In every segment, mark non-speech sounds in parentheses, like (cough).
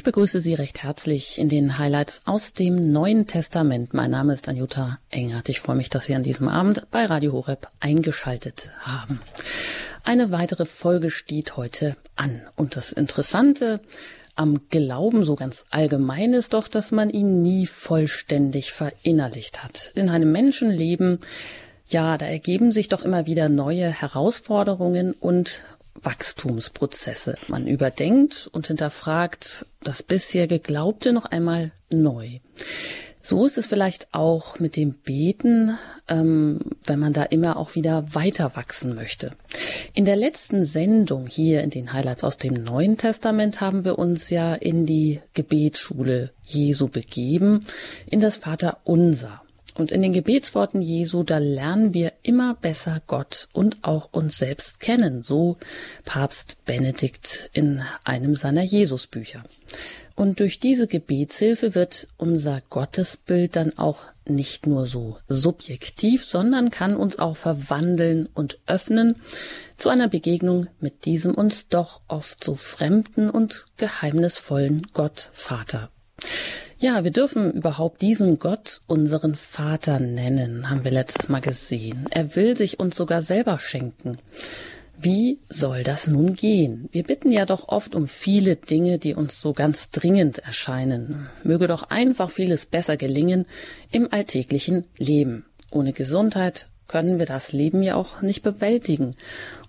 Ich begrüße Sie recht herzlich in den Highlights aus dem Neuen Testament. Mein Name ist Anjuta Engert. Ich freue mich, dass Sie an diesem Abend bei Radio Horeb eingeschaltet haben. Eine weitere Folge steht heute an. Und das Interessante am Glauben so ganz allgemein ist doch, dass man ihn nie vollständig verinnerlicht hat. In einem Menschenleben ja, da ergeben sich doch immer wieder neue Herausforderungen und Wachstumsprozesse. Man überdenkt und hinterfragt das bisher Geglaubte noch einmal neu. So ist es vielleicht auch mit dem Beten, ähm, wenn man da immer auch wieder weiter wachsen möchte. In der letzten Sendung hier in den Highlights aus dem Neuen Testament haben wir uns ja in die Gebetsschule Jesu begeben, in das Vater Unser. Und in den Gebetsworten Jesu, da lernen wir immer besser Gott und auch uns selbst kennen, so Papst Benedikt in einem seiner Jesusbücher. Und durch diese Gebetshilfe wird unser Gottesbild dann auch nicht nur so subjektiv, sondern kann uns auch verwandeln und öffnen zu einer Begegnung mit diesem uns doch oft so fremden und geheimnisvollen Gott Vater. Ja, wir dürfen überhaupt diesen Gott unseren Vater nennen, haben wir letztes Mal gesehen. Er will sich uns sogar selber schenken. Wie soll das nun gehen? Wir bitten ja doch oft um viele Dinge, die uns so ganz dringend erscheinen. Möge doch einfach vieles besser gelingen im alltäglichen Leben. Ohne Gesundheit können wir das Leben ja auch nicht bewältigen.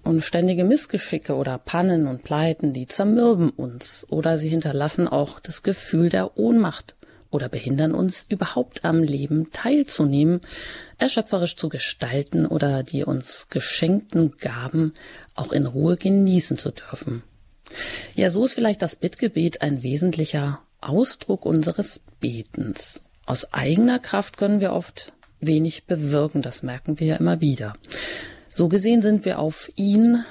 Und ständige Missgeschicke oder Pannen und Pleiten, die zermürben uns oder sie hinterlassen auch das Gefühl der Ohnmacht oder behindern uns überhaupt am Leben teilzunehmen, erschöpferisch zu gestalten oder die uns geschenkten Gaben auch in Ruhe genießen zu dürfen. Ja, so ist vielleicht das Bittgebet ein wesentlicher Ausdruck unseres Betens. Aus eigener Kraft können wir oft wenig bewirken, das merken wir ja immer wieder. So gesehen sind wir auf ihn,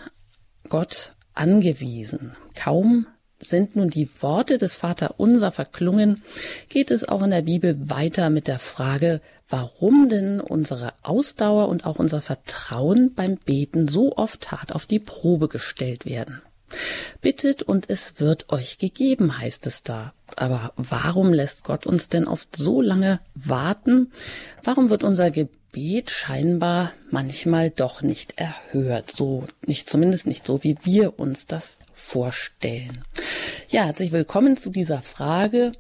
Gott, angewiesen. Kaum sind nun die Worte des Vater unser verklungen, geht es auch in der Bibel weiter mit der Frage, warum denn unsere Ausdauer und auch unser Vertrauen beim Beten so oft hart auf die Probe gestellt werden. Bittet und es wird euch gegeben, heißt es da. Aber warum lässt Gott uns denn oft so lange warten? Warum wird unser Gebet scheinbar manchmal doch nicht erhört? So, nicht, zumindest nicht so, wie wir uns das vorstellen. Ja, herzlich willkommen zu dieser Frage,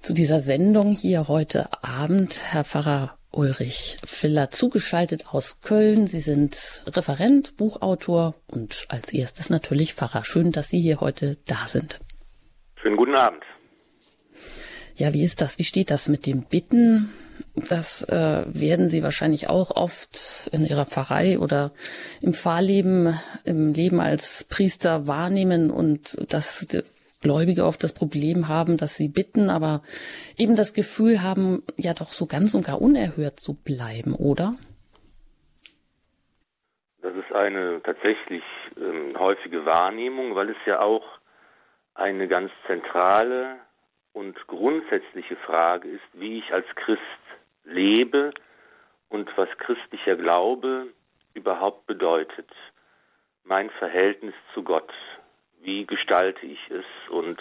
zu dieser Sendung hier heute Abend, Herr Pfarrer Ulrich Filler, zugeschaltet aus Köln. Sie sind Referent, Buchautor und als erstes natürlich Pfarrer. Schön, dass Sie hier heute da sind. Schönen guten Abend. Ja, wie ist das? Wie steht das mit dem Bitten? Das äh, werden Sie wahrscheinlich auch oft in Ihrer Pfarrei oder im Pfarrleben, im Leben als Priester wahrnehmen und dass Gläubige oft das Problem haben, dass sie bitten, aber eben das Gefühl haben, ja doch so ganz und gar unerhört zu bleiben, oder? Das ist eine tatsächlich ähm, häufige Wahrnehmung, weil es ja auch eine ganz zentrale und grundsätzliche Frage ist, wie ich als Christ lebe und was christlicher Glaube überhaupt bedeutet. Mein Verhältnis zu Gott. Wie gestalte ich es und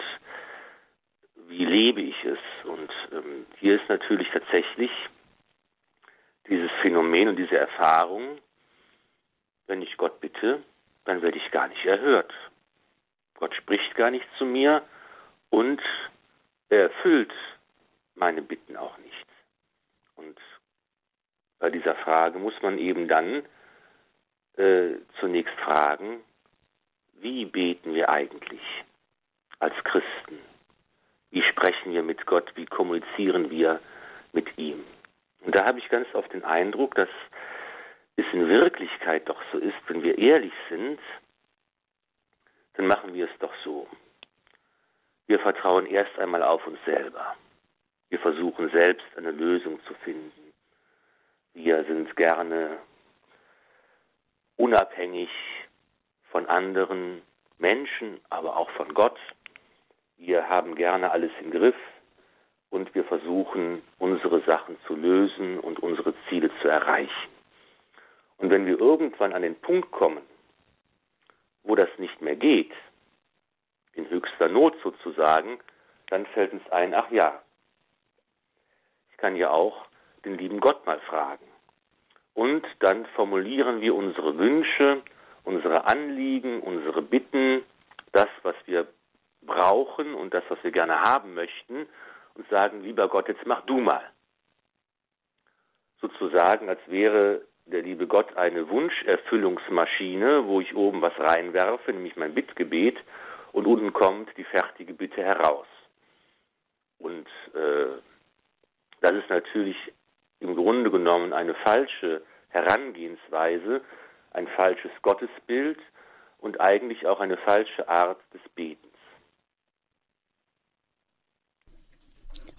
wie lebe ich es? Und ähm, hier ist natürlich tatsächlich dieses Phänomen und diese Erfahrung, wenn ich Gott bitte, dann werde ich gar nicht erhört. Gott spricht gar nicht zu mir und er erfüllt meine Bitten auch bei dieser Frage muss man eben dann äh, zunächst fragen, wie beten wir eigentlich als Christen? Wie sprechen wir mit Gott? Wie kommunizieren wir mit ihm? Und da habe ich ganz oft den Eindruck, dass es in Wirklichkeit doch so ist, wenn wir ehrlich sind, dann machen wir es doch so. Wir vertrauen erst einmal auf uns selber. Wir versuchen selbst eine Lösung zu finden. Wir sind gerne unabhängig von anderen Menschen, aber auch von Gott. Wir haben gerne alles im Griff und wir versuchen, unsere Sachen zu lösen und unsere Ziele zu erreichen. Und wenn wir irgendwann an den Punkt kommen, wo das nicht mehr geht, in höchster Not sozusagen, dann fällt uns ein, ach ja, ich kann ja auch den lieben Gott mal fragen. Und dann formulieren wir unsere Wünsche, unsere Anliegen, unsere Bitten, das, was wir brauchen und das, was wir gerne haben möchten und sagen, lieber Gott, jetzt mach du mal. Sozusagen, als wäre der liebe Gott eine Wunscherfüllungsmaschine, wo ich oben was reinwerfe, nämlich mein Bittgebet, und unten kommt die fertige Bitte heraus. Und äh, das ist natürlich im Grunde genommen eine falsche Herangehensweise, ein falsches Gottesbild und eigentlich auch eine falsche Art des Betens.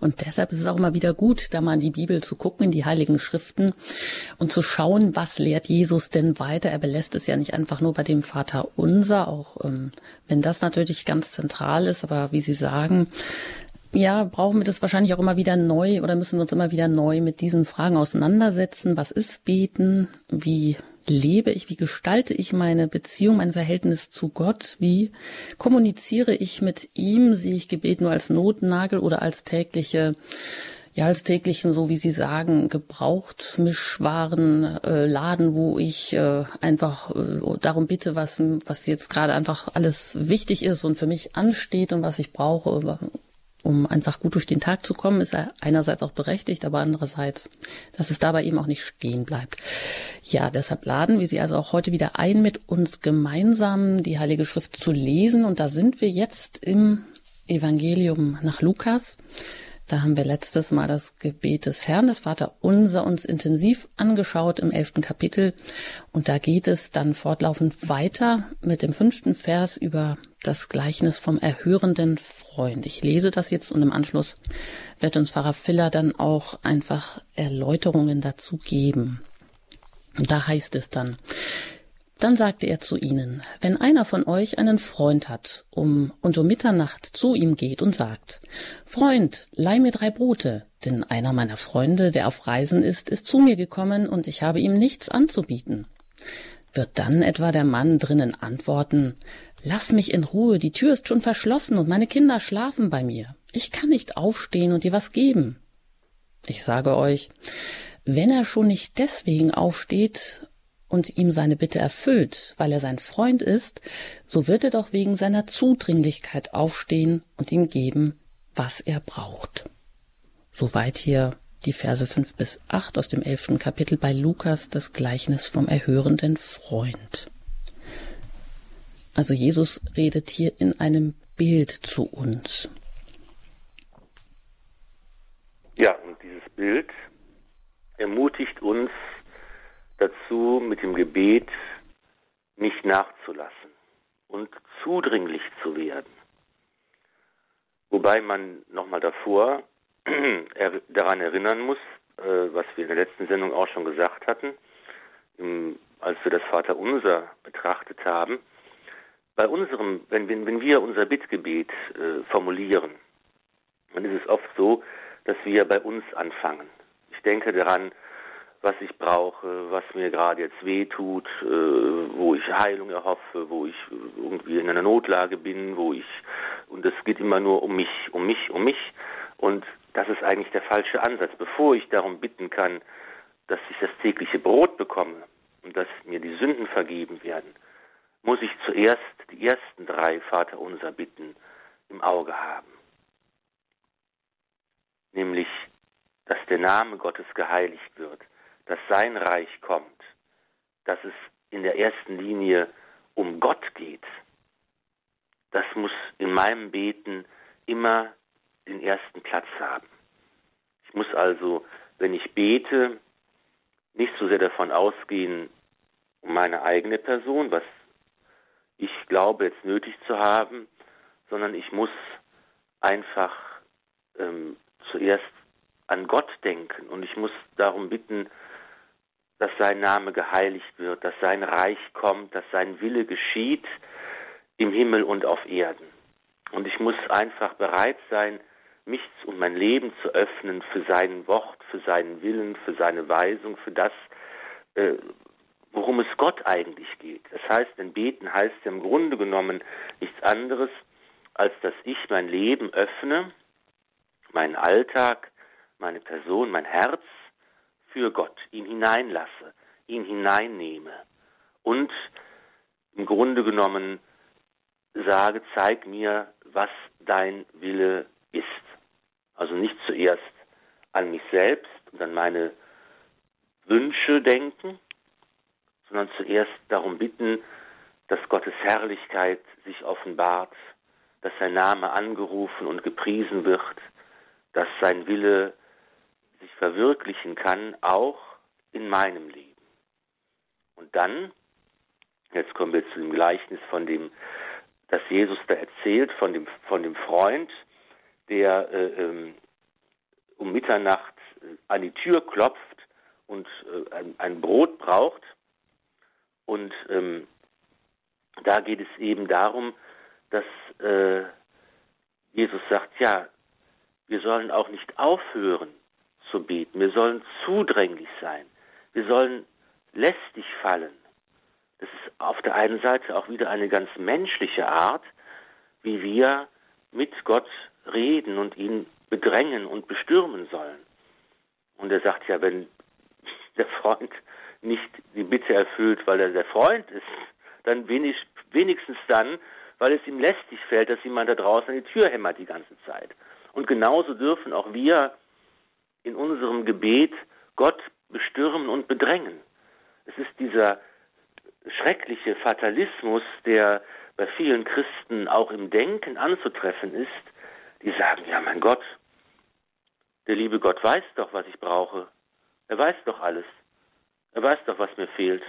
Und deshalb ist es auch immer wieder gut, da mal in die Bibel zu gucken, in die Heiligen Schriften und zu schauen, was lehrt Jesus denn weiter. Er belässt es ja nicht einfach nur bei dem Vater unser, auch ähm, wenn das natürlich ganz zentral ist, aber wie Sie sagen, ja, brauchen wir das wahrscheinlich auch immer wieder neu oder müssen wir uns immer wieder neu mit diesen Fragen auseinandersetzen. Was ist Beten? Wie lebe ich? Wie gestalte ich meine Beziehung, mein Verhältnis zu Gott? Wie kommuniziere ich mit ihm? Sehe ich Gebet nur als Notnagel oder als tägliche ja, als täglichen, so wie Sie sagen, gebraucht äh, Laden, wo ich äh, einfach äh, darum bitte, was, was jetzt gerade einfach alles wichtig ist und für mich ansteht und was ich brauche, um einfach gut durch den Tag zu kommen, ist er einerseits auch berechtigt, aber andererseits, dass es dabei eben auch nicht stehen bleibt. Ja, deshalb laden wir Sie also auch heute wieder ein, mit uns gemeinsam die Heilige Schrift zu lesen. Und da sind wir jetzt im Evangelium nach Lukas. Da haben wir letztes Mal das Gebet des Herrn, des Vater Unser, uns intensiv angeschaut im elften Kapitel. Und da geht es dann fortlaufend weiter mit dem fünften Vers über das Gleichnis vom erhörenden Freund. Ich lese das jetzt und im Anschluss wird uns Pfarrer Filler dann auch einfach Erläuterungen dazu geben. Da heißt es dann, dann sagte er zu ihnen, wenn einer von euch einen Freund hat, um und um Mitternacht zu ihm geht und sagt, Freund, leih mir drei Brote, denn einer meiner Freunde, der auf Reisen ist, ist zu mir gekommen und ich habe ihm nichts anzubieten. Wird dann etwa der Mann drinnen antworten, Lass mich in Ruhe, die Tür ist schon verschlossen und meine Kinder schlafen bei mir. Ich kann nicht aufstehen und dir was geben. Ich sage euch, wenn er schon nicht deswegen aufsteht und ihm seine Bitte erfüllt, weil er sein Freund ist, so wird er doch wegen seiner Zudringlichkeit aufstehen und ihm geben, was er braucht. Soweit hier die Verse fünf bis acht aus dem elften Kapitel bei Lukas, das Gleichnis vom erhörenden Freund. Also Jesus redet hier in einem Bild zu uns. Ja, und dieses Bild ermutigt uns, dazu, mit dem Gebet nicht nachzulassen und zudringlich zu werden. Wobei man nochmal davor (clears throat) daran erinnern muss, äh, was wir in der letzten Sendung auch schon gesagt hatten, als wir das Vaterunser betrachtet haben. Bei unserem, wenn, wenn, wir unser Bittgebet äh, formulieren, dann ist es oft so, dass wir bei uns anfangen. Ich denke daran, was ich brauche, was mir gerade jetzt weh tut, äh, wo ich Heilung erhoffe, wo ich irgendwie in einer Notlage bin, wo ich und es geht immer nur um mich, um mich, um mich und das ist eigentlich der falsche Ansatz. Bevor ich darum bitten kann, dass ich das tägliche Brot bekomme und dass mir die Sünden vergeben werden, muss ich zuerst die ersten drei Vaterunser bitten im Auge haben. Nämlich, dass der Name Gottes geheiligt wird, dass sein Reich kommt, dass es in der ersten Linie um Gott geht, das muss in meinem Beten immer den ersten Platz haben. Ich muss also, wenn ich bete, nicht so sehr davon ausgehen, um meine eigene Person, was ich glaube jetzt nötig zu haben, sondern ich muss einfach ähm, zuerst an Gott denken und ich muss darum bitten, dass sein Name geheiligt wird, dass sein Reich kommt, dass sein Wille geschieht im Himmel und auf Erden. Und ich muss einfach bereit sein, mich und mein Leben zu öffnen für sein Wort, für seinen Willen, für seine Weisung, für das, äh, worum es Gott eigentlich geht. Das heißt, denn beten heißt ja im Grunde genommen nichts anderes, als dass ich mein Leben öffne meinen Alltag, meine Person, mein Herz für Gott, ihn hineinlasse, ihn hineinnehme und im Grunde genommen sage, zeig mir, was dein Wille ist. Also nicht zuerst an mich selbst und an meine Wünsche denken, sondern zuerst darum bitten, dass Gottes Herrlichkeit sich offenbart, dass sein Name angerufen und gepriesen wird, dass sein Wille sich verwirklichen kann, auch in meinem Leben. Und dann, jetzt kommen wir zu dem Gleichnis von dem, das Jesus da erzählt, von dem, von dem Freund, der äh, ähm, um Mitternacht äh, an die Tür klopft und äh, ein, ein, Brot braucht. Und ähm, da geht es eben darum, dass äh, Jesus sagt, ja, wir sollen auch nicht aufhören zu beten, wir sollen zudränglich sein, wir sollen lästig fallen. Das ist auf der einen Seite auch wieder eine ganz menschliche Art, wie wir mit Gott reden und ihn bedrängen und bestürmen sollen. Und er sagt ja, wenn der Freund nicht die Bitte erfüllt, weil er der Freund ist, dann wenig, wenigstens dann, weil es ihm lästig fällt, dass jemand da draußen an die Tür hämmert die ganze Zeit. Und genauso dürfen auch wir in unserem Gebet Gott bestürmen und bedrängen. Es ist dieser schreckliche Fatalismus, der bei vielen Christen auch im Denken anzutreffen ist, die sagen, ja mein Gott, der liebe Gott weiß doch, was ich brauche. Er weiß doch alles. Er weiß doch, was mir fehlt.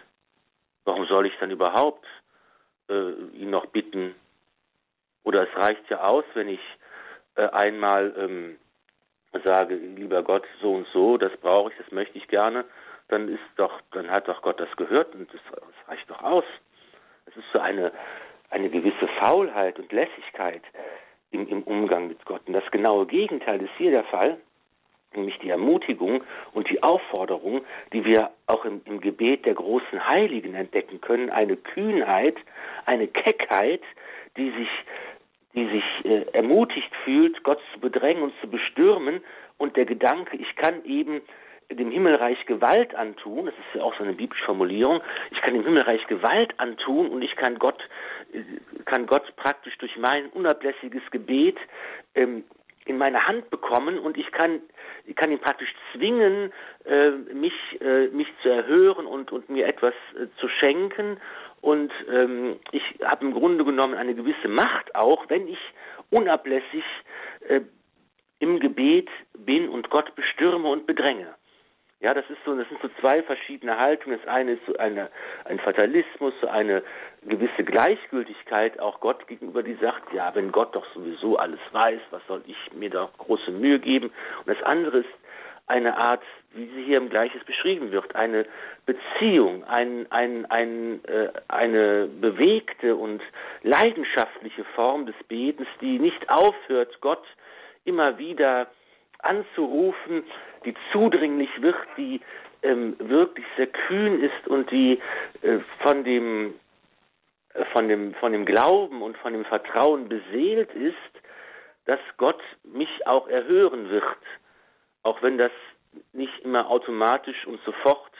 Warum soll ich dann überhaupt äh, ihn noch bitten? Oder es reicht ja aus, wenn ich äh, einmal ähm, sage, lieber Gott, so und so, das brauche ich, das möchte ich gerne, dann ist doch, dann hat doch Gott das gehört und das, das reicht doch aus. Es ist so eine, eine gewisse Faulheit und Lässigkeit im, im Umgang mit Gott. Und das genaue Gegenteil ist hier der Fall nämlich die Ermutigung und die Aufforderung, die wir auch im, im, Gebet der großen Heiligen entdecken können, eine Kühnheit, eine Keckheit, die sich, die sich äh, ermutigt fühlt, Gott zu bedrängen und zu bestürmen und der Gedanke, ich kann eben dem Himmelreich Gewalt antun, das ist ja auch so eine biblische Formulierung, ich kann dem Himmelreich Gewalt antun und ich kann Gott, äh, kann Gott praktisch durch mein unablässiges Gebet ähm, in meine Hand bekommen und ich kann, ich kann ihn praktisch zwingen, äh, mich, äh, mich zu erhören und, und mir etwas äh, zu schenken. Und ähm, ich habe im Grunde genommen eine gewisse Macht auch, wenn ich unablässig äh, im Gebet bin und Gott bestürme und bedränge. Ja, das ist so, das sind so zwei verschiedene Haltungen. Das eine ist so eine, ein Fatalismus, so eine gewisse Gleichgültigkeit auch Gott gegenüber, die sagt, ja, wenn Gott doch sowieso alles weiß, was soll ich mir da große Mühe geben? Und das andere ist eine Art, wie sie hier im Gleiches beschrieben wird, eine Beziehung, ein, ein, ein, äh, eine bewegte und leidenschaftliche Form des Betens, die nicht aufhört, Gott immer wieder anzurufen, die zudringlich wird, die ähm, wirklich sehr kühn ist und die äh, von dem äh, von dem von dem Glauben und von dem Vertrauen beseelt ist, dass Gott mich auch erhören wird, auch wenn das nicht immer automatisch und sofort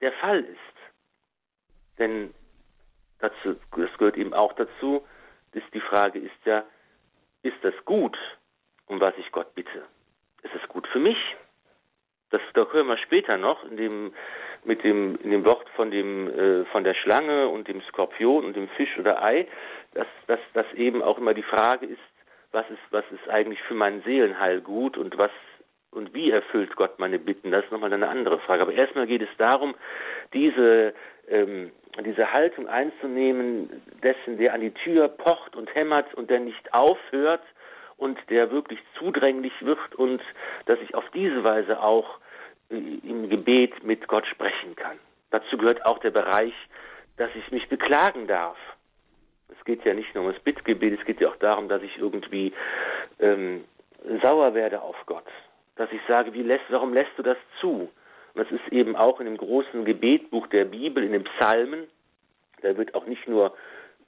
der Fall ist. Denn dazu, das gehört eben auch dazu, dass die Frage ist ja, ist das gut, um was ich Gott bitte? Ist es gut für mich? Das, da hören wir später noch in dem, mit dem, in dem Wort von dem, äh, von der Schlange und dem Skorpion und dem Fisch oder Ei, dass, dass, dass eben auch immer die Frage ist, was ist, was ist eigentlich für mein Seelenheil gut und was und wie erfüllt Gott meine Bitten? Das ist nochmal eine andere Frage. Aber erstmal geht es darum, diese, ähm, diese Haltung einzunehmen, dessen, der an die Tür pocht und hämmert und der nicht aufhört, und der wirklich zudränglich wird und dass ich auf diese Weise auch äh, im Gebet mit Gott sprechen kann. Dazu gehört auch der Bereich, dass ich mich beklagen darf. Es geht ja nicht nur um das Bittgebet, es geht ja auch darum, dass ich irgendwie ähm, sauer werde auf Gott. Dass ich sage, lässt, warum lässt du das zu? Und das ist eben auch in dem großen Gebetbuch der Bibel, in den Psalmen. Da wird auch nicht nur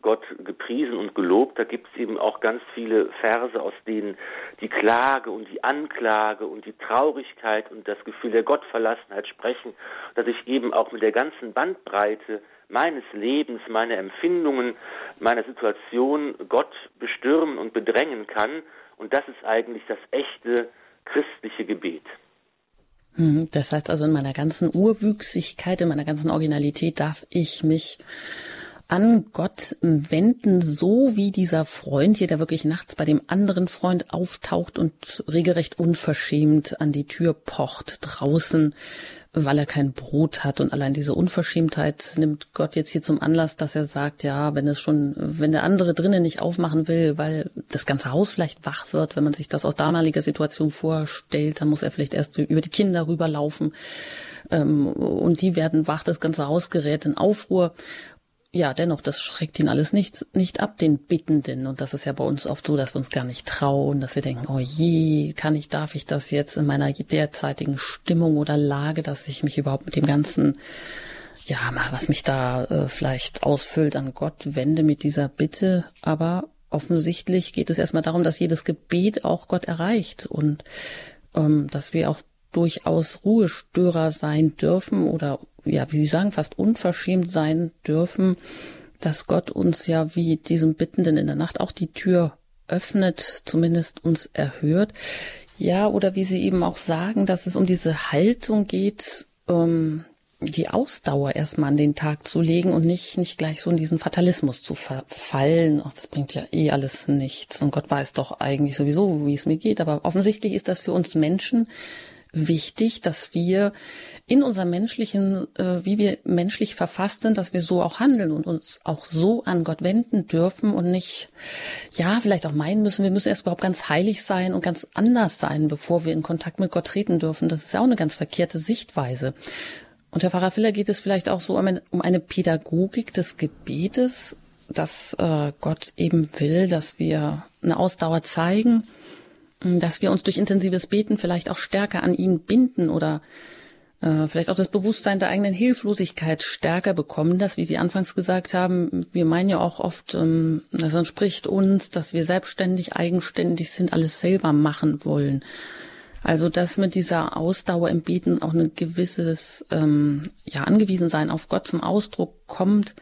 Gott gepriesen und gelobt. Da gibt es eben auch ganz viele Verse, aus denen die Klage und die Anklage und die Traurigkeit und das Gefühl der Gottverlassenheit sprechen, dass ich eben auch mit der ganzen Bandbreite meines Lebens, meiner Empfindungen, meiner Situation Gott bestürmen und bedrängen kann. Und das ist eigentlich das echte christliche Gebet. Hm, das heißt also, in meiner ganzen Urwüchsigkeit, in meiner ganzen Originalität darf ich mich an Gott wenden, so wie dieser Freund hier, der wirklich nachts bei dem anderen Freund auftaucht und regelrecht unverschämt an die Tür pocht draußen, weil er kein Brot hat. Und allein diese Unverschämtheit nimmt Gott jetzt hier zum Anlass, dass er sagt, ja, wenn es schon, wenn der andere drinnen nicht aufmachen will, weil das ganze Haus vielleicht wach wird, wenn man sich das aus damaliger Situation vorstellt, dann muss er vielleicht erst über die Kinder rüberlaufen. Ähm, und die werden wach, das ganze Haus gerät in Aufruhr ja, dennoch, das schreckt ihn alles nicht, nicht ab, den Bittenden. Und das ist ja bei uns oft so, dass wir uns gar nicht trauen, dass wir denken, oh je, kann ich, darf ich das jetzt in meiner derzeitigen Stimmung oder Lage, dass ich mich überhaupt mit dem ganzen, ja, was mich da äh, vielleicht ausfüllt, an Gott wende mit dieser Bitte. Aber offensichtlich geht es erstmal darum, dass jedes Gebet auch Gott erreicht und ähm, dass wir auch durchaus Ruhestörer sein dürfen oder ja, wie Sie sagen, fast unverschämt sein dürfen, dass Gott uns ja wie diesem Bittenden in der Nacht auch die Tür öffnet, zumindest uns erhört. Ja, oder wie Sie eben auch sagen, dass es um diese Haltung geht, ähm, die Ausdauer erstmal an den Tag zu legen und nicht, nicht gleich so in diesen Fatalismus zu verfallen. Ach, das bringt ja eh alles nichts und Gott weiß doch eigentlich sowieso, wie es mir geht. Aber offensichtlich ist das für uns Menschen wichtig, dass wir in unserem menschlichen, äh, wie wir menschlich verfasst sind, dass wir so auch handeln und uns auch so an Gott wenden dürfen und nicht, ja, vielleicht auch meinen müssen, wir müssen erst überhaupt ganz heilig sein und ganz anders sein, bevor wir in Kontakt mit Gott treten dürfen. Das ist ja auch eine ganz verkehrte Sichtweise. Und Herr Pfarrer Filler geht es vielleicht auch so um eine, Pädagogik des Gebetes, dass äh, Gott eben will, dass wir eine Ausdauer zeigen, dass wir uns durch intensives Beten vielleicht auch stärker an ihn binden oder äh, vielleicht auch das Bewusstsein der eigenen Hilflosigkeit stärker bekommen, dass, wie Sie anfangs gesagt haben, wir meinen ja auch oft, ähm, das entspricht uns, dass wir selbstständig, eigenständig sind, alles selber machen wollen. Also dass mit dieser Ausdauer im Beten auch ein gewisses ähm, ja angewiesen sein auf Gott zum Ausdruck kommt,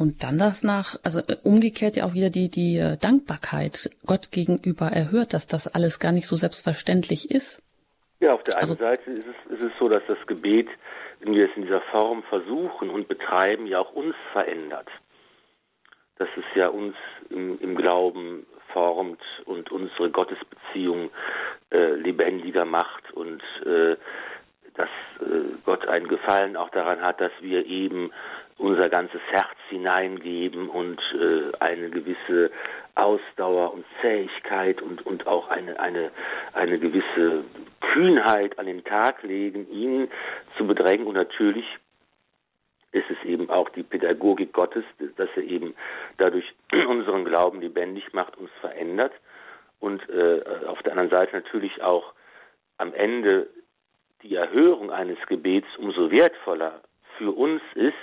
und dann das nach, also äh, umgekehrt ja auch wieder die, die äh, Dankbarkeit Gott gegenüber erhört, dass das alles gar nicht so selbstverständlich ist. Ja, auf der einen also, Seite ist es, ist es so, dass das Gebet, wenn wir es in dieser Form versuchen und betreiben, ja auch uns verändert. Dass es ja uns im, im Glauben formt und unsere Gottesbeziehung äh, lebendiger macht und äh, dass äh, Gott einen Gefallen auch daran hat, dass wir eben unser ganzes Herz hineingeben und äh, eine gewisse Ausdauer und Zähigkeit und, und auch eine, eine, eine gewisse Kühnheit an den Tag legen, ihn zu bedrängen. Und natürlich ist es eben auch die Pädagogik Gottes, dass er eben dadurch (clears throat) unseren Glauben lebendig macht, uns verändert. Und äh, auf der anderen Seite natürlich auch am Ende die Erhörung eines Gebets umso wertvoller für uns ist,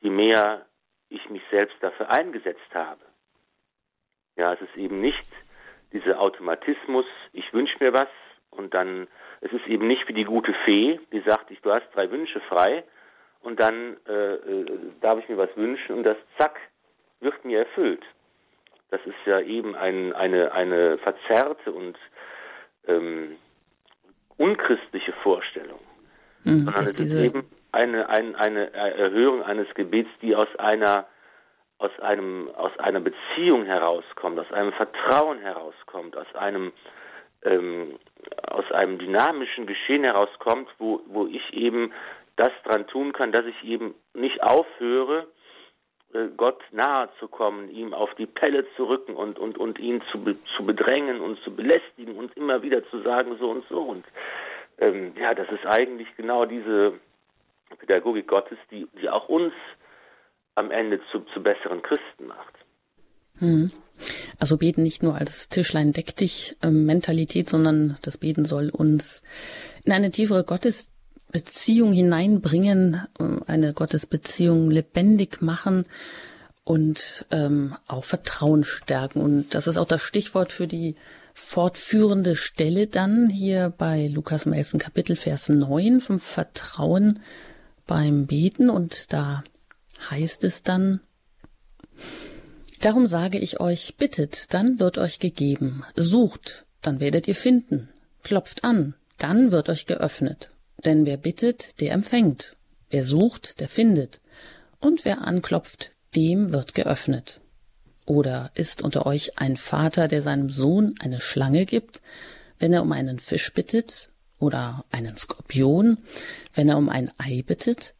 je mehr ich mich selbst dafür eingesetzt habe. Ja, es ist eben nicht dieser Automatismus, ich wünsche mir was und dann, es ist eben nicht wie die gute Fee, die sagt, ich, du hast drei Wünsche frei und dann äh, äh, darf ich mir was wünschen und das zack wird mir erfüllt. Das ist ja eben ein, eine, eine verzerrte und ähm, unchristliche Vorstellung, mhm, sondern es ist eben eine, ein, eine Erhöhung eines Gebets, die aus einer aus einem aus einer Beziehung herauskommt, aus einem Vertrauen herauskommt, aus einem ähm, aus einem dynamischen Geschehen herauskommt, wo wo ich eben das dran tun kann, dass ich eben nicht aufhöre, äh, Gott nahe zu kommen, ihm auf die Pelle zu rücken und, und, und ihn zu, zu bedrängen und zu belästigen und immer wieder zu sagen, so und so. Und ähm, ja, das ist eigentlich genau diese Pädagogik Gottes, die, die auch uns am Ende zu, zu besseren Christen macht. Hm. Also beten nicht nur als Tischlein deck dich ähm, Mentalität, sondern das Beten soll uns in eine tiefere Gottesbeziehung hineinbringen, äh, eine Gottesbeziehung lebendig machen und ähm, auch Vertrauen stärken. Und das ist auch das Stichwort für die fortführende Stelle dann hier bei Lukas im 11. Kapitel, Vers 9 vom Vertrauen beim Beten. Und da heißt es dann, Darum sage ich euch, bittet, dann wird euch gegeben, sucht, dann werdet ihr finden, klopft an, dann wird euch geöffnet. Denn wer bittet, der empfängt, wer sucht, der findet, und wer anklopft, dem wird geöffnet. Oder ist unter euch ein Vater, der seinem Sohn eine Schlange gibt, wenn er um einen Fisch bittet, oder einen Skorpion, wenn er um ein Ei bittet?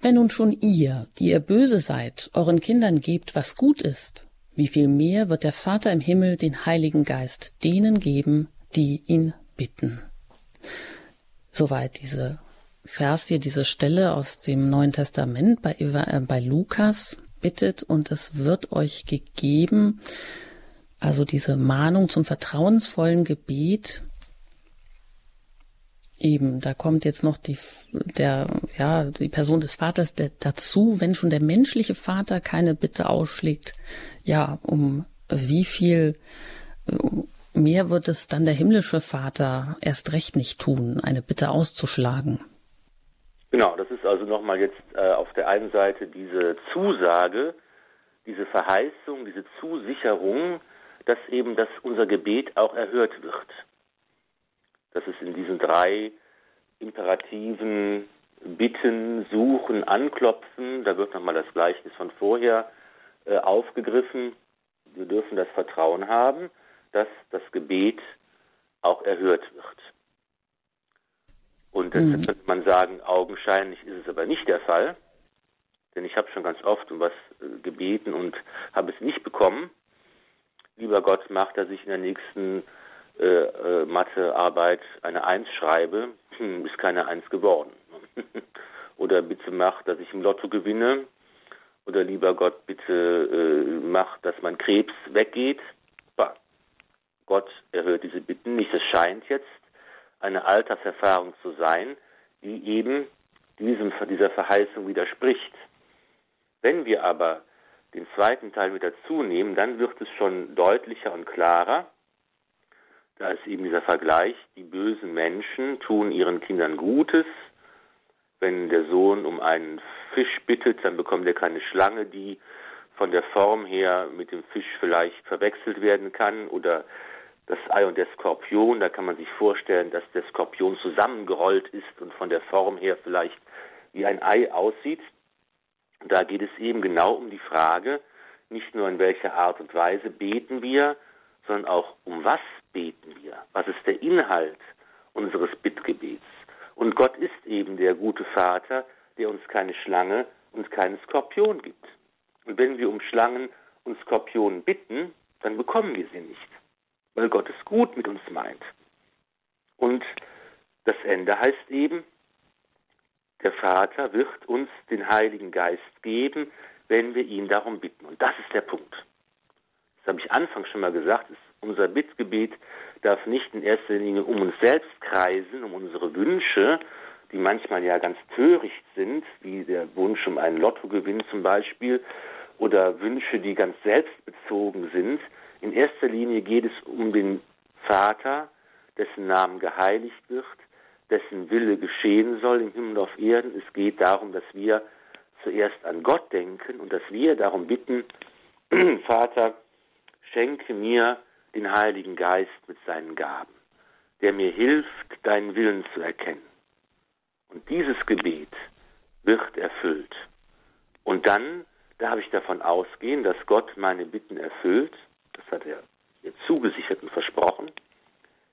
Wenn nun schon ihr, die ihr böse seid, euren Kindern gebt, was gut ist, wie viel mehr wird der Vater im Himmel den Heiligen Geist denen geben, die ihn bitten. Soweit diese Vers hier, diese Stelle aus dem Neuen Testament bei, äh, bei Lukas bittet und es wird euch gegeben. Also diese Mahnung zum vertrauensvollen Gebet. Eben, da kommt jetzt noch die, der, ja, die Person des Vaters der, dazu, wenn schon der menschliche Vater keine Bitte ausschlägt. Ja, um wie viel mehr wird es dann der himmlische Vater erst recht nicht tun, eine Bitte auszuschlagen. Genau, das ist also nochmal jetzt äh, auf der einen Seite diese Zusage, diese Verheißung, diese Zusicherung, dass eben das unser Gebet auch erhört wird. Dass es in diesen drei imperativen Bitten, Suchen, Anklopfen, da wird nochmal das Gleichnis von vorher äh, aufgegriffen. Wir dürfen das Vertrauen haben, dass das Gebet auch erhört wird. Und mhm. könnte man sagen, augenscheinlich ist es aber nicht der Fall. Denn ich habe schon ganz oft um was äh, gebeten und habe es nicht bekommen. Lieber Gott, mach, dass ich in der nächsten äh, äh, Mathearbeit eine Eins schreibe. Hm, ist keine Eins geworden. (laughs) Oder bitte mach, dass ich im Lotto gewinne. Oder lieber Gott, bitte äh, mach, dass mein Krebs weggeht. Bah. Gott erhört diese Bitten nicht. Es scheint jetzt eine Alterserfahrung zu sein, die eben diesem, dieser Verheißung widerspricht. Wenn wir aber den zweiten Teil mit dazu nehmen, dann wird es schon deutlicher und klarer. Da ist eben dieser Vergleich, die bösen Menschen tun ihren Kindern Gutes. Wenn der Sohn um einen Fisch bittet, dann bekommt er keine Schlange, die von der Form her mit dem Fisch vielleicht verwechselt werden kann oder das Ei und der Skorpion, da kann man sich vorstellen, dass der Skorpion zusammengerollt ist und von der Form her vielleicht wie ein Ei aussieht. Da geht es eben genau um die Frage, nicht nur in welcher Art und Weise beten wir, sondern auch um was beten wir? Was ist der Inhalt unseres Bittgebets? Und Gott ist eben der gute Vater, der uns keine Schlange und keinen Skorpion gibt. Und wenn wir um Schlangen und Skorpionen bitten, dann bekommen wir sie nicht weil Gott es gut mit uns meint. Und das Ende heißt eben, der Vater wird uns den Heiligen Geist geben, wenn wir ihn darum bitten. Und das ist der Punkt. Das habe ich anfangs schon mal gesagt. Unser Bittgebet darf nicht in erster Linie um uns selbst kreisen, um unsere Wünsche, die manchmal ja ganz töricht sind, wie der Wunsch um einen Lottogewinn zum Beispiel, oder Wünsche, die ganz selbstbezogen sind, in erster Linie geht es um den Vater, dessen Namen geheiligt wird, dessen Wille geschehen soll im Himmel auf Erden. Es geht darum, dass wir zuerst an Gott denken und dass wir darum bitten, (clears throat) Vater, schenke mir den Heiligen Geist mit seinen Gaben, der mir hilft, deinen Willen zu erkennen. Und dieses Gebet wird erfüllt. Und dann darf ich davon ausgehen, dass Gott meine Bitten erfüllt das hat er mir zugesichert und versprochen,